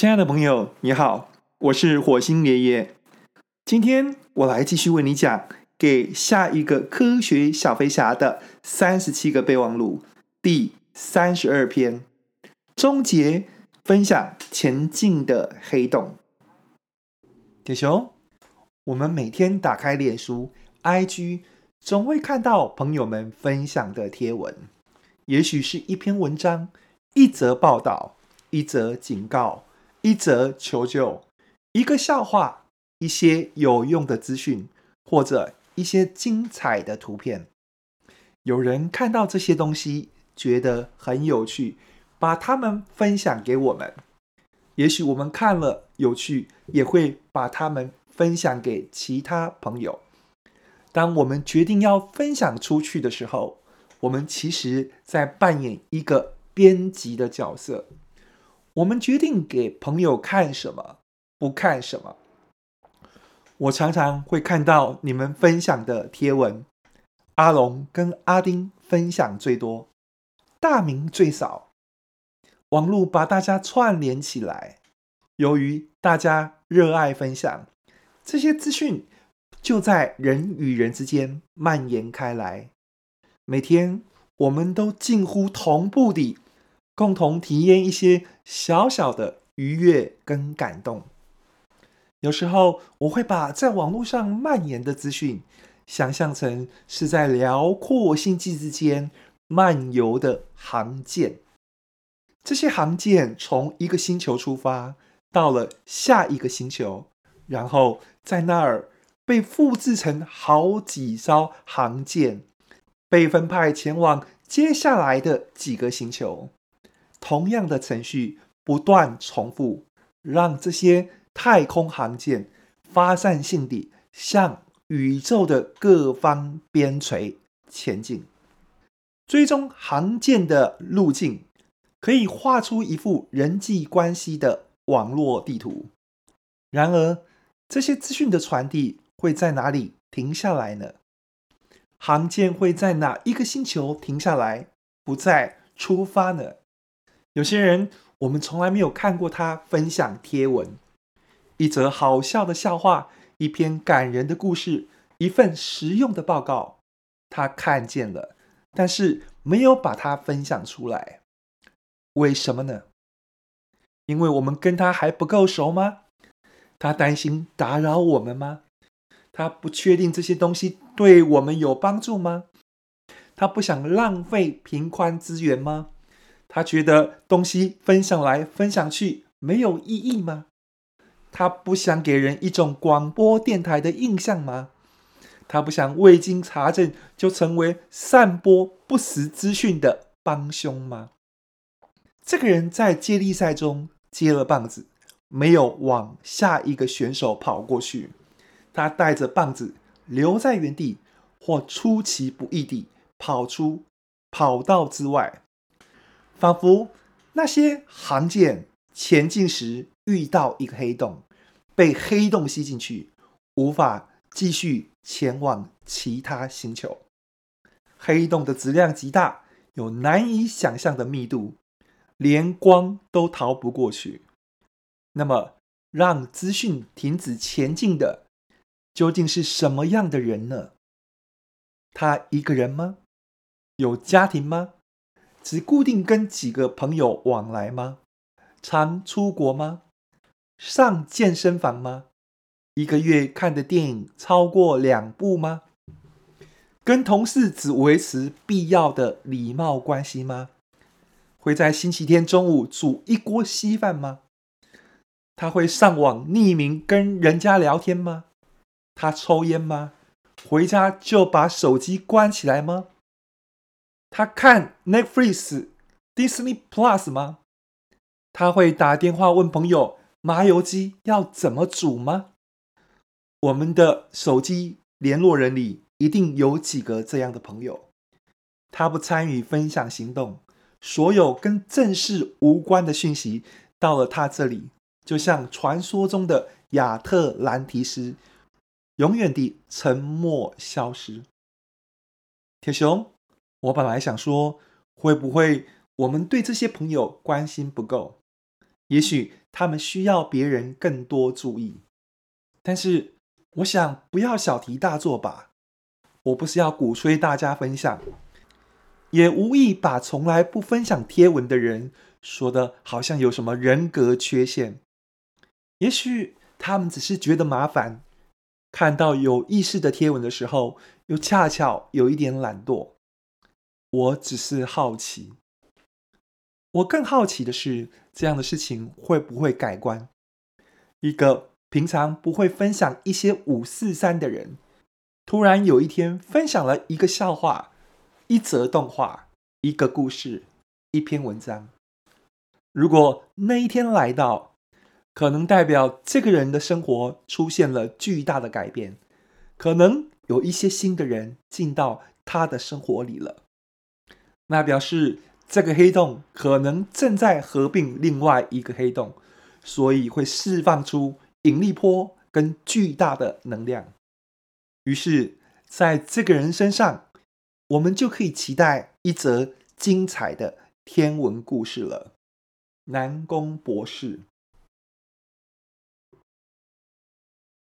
亲爱的朋友，你好，我是火星爷爷。今天我来继续为你讲《给下一个科学小飞侠的三十七个备忘录》第三十二篇，终结分享前进的黑洞。铁雄，我们每天打开脸书、IG，总会看到朋友们分享的贴文，也许是一篇文章、一则报道、一则警告。一则求救，一个笑话，一些有用的资讯，或者一些精彩的图片。有人看到这些东西，觉得很有趣，把它们分享给我们。也许我们看了有趣，也会把它们分享给其他朋友。当我们决定要分享出去的时候，我们其实在扮演一个编辑的角色。我们决定给朋友看什么，不看什么。我常常会看到你们分享的贴文，阿龙跟阿丁分享最多，大明最少。网络把大家串联起来，由于大家热爱分享，这些资讯就在人与人之间蔓延开来。每天，我们都近乎同步地。共同体验一些小小的愉悦跟感动。有时候，我会把在网络上蔓延的资讯想象成是在辽阔星际之间漫游的航舰。这些航舰从一个星球出发，到了下一个星球，然后在那儿被复制成好几艘航舰，被分派前往接下来的几个星球。同样的程序不断重复，让这些太空航舰发散性地向宇宙的各方边陲前进。追踪航舰的路径，可以画出一幅人际关系的网络地图。然而，这些资讯的传递会在哪里停下来呢？航舰会在哪一个星球停下来，不再出发呢？有些人，我们从来没有看过他分享贴文，一则好笑的笑话，一篇感人的故事，一份实用的报告，他看见了，但是没有把它分享出来。为什么呢？因为我们跟他还不够熟吗？他担心打扰我们吗？他不确定这些东西对我们有帮助吗？他不想浪费平宽资源吗？他觉得东西分享来分享去没有意义吗？他不想给人一种广播电台的印象吗？他不想未经查证就成为散播不实资讯的帮凶吗？这个人在接力赛中接了棒子，没有往下一个选手跑过去，他带着棒子留在原地，或出其不意地跑出跑道之外。仿佛那些航舰前进时遇到一个黑洞，被黑洞吸进去，无法继续前往其他星球。黑洞的质量极大，有难以想象的密度，连光都逃不过去。那么，让资讯停止前进的，究竟是什么样的人呢？他一个人吗？有家庭吗？只固定跟几个朋友往来吗？常出国吗？上健身房吗？一个月看的电影超过两部吗？跟同事只维持必要的礼貌关系吗？会在星期天中午煮一锅稀饭吗？他会上网匿名跟人家聊天吗？他抽烟吗？回家就把手机关起来吗？他看 Netflix、Disney Plus 吗？他会打电话问朋友麻油鸡要怎么煮吗？我们的手机联络人里一定有几个这样的朋友。他不参与分享行动，所有跟正事无关的讯息到了他这里，就像传说中的亚特兰提斯，永远地沉默消失。铁雄。我本来想说，会不会我们对这些朋友关心不够？也许他们需要别人更多注意。但是，我想不要小题大做吧。我不是要鼓吹大家分享，也无意把从来不分享贴文的人说的好像有什么人格缺陷。也许他们只是觉得麻烦，看到有意识的贴文的时候，又恰巧有一点懒惰。我只是好奇。我更好奇的是，这样的事情会不会改观？一个平常不会分享一些五四三的人，突然有一天分享了一个笑话、一则动画、一个故事、一篇文章。如果那一天来到，可能代表这个人的生活出现了巨大的改变，可能有一些新的人进到他的生活里了。那表示这个黑洞可能正在合并另外一个黑洞，所以会释放出引力波跟巨大的能量。于是，在这个人身上，我们就可以期待一则精彩的天文故事了。南宫博士。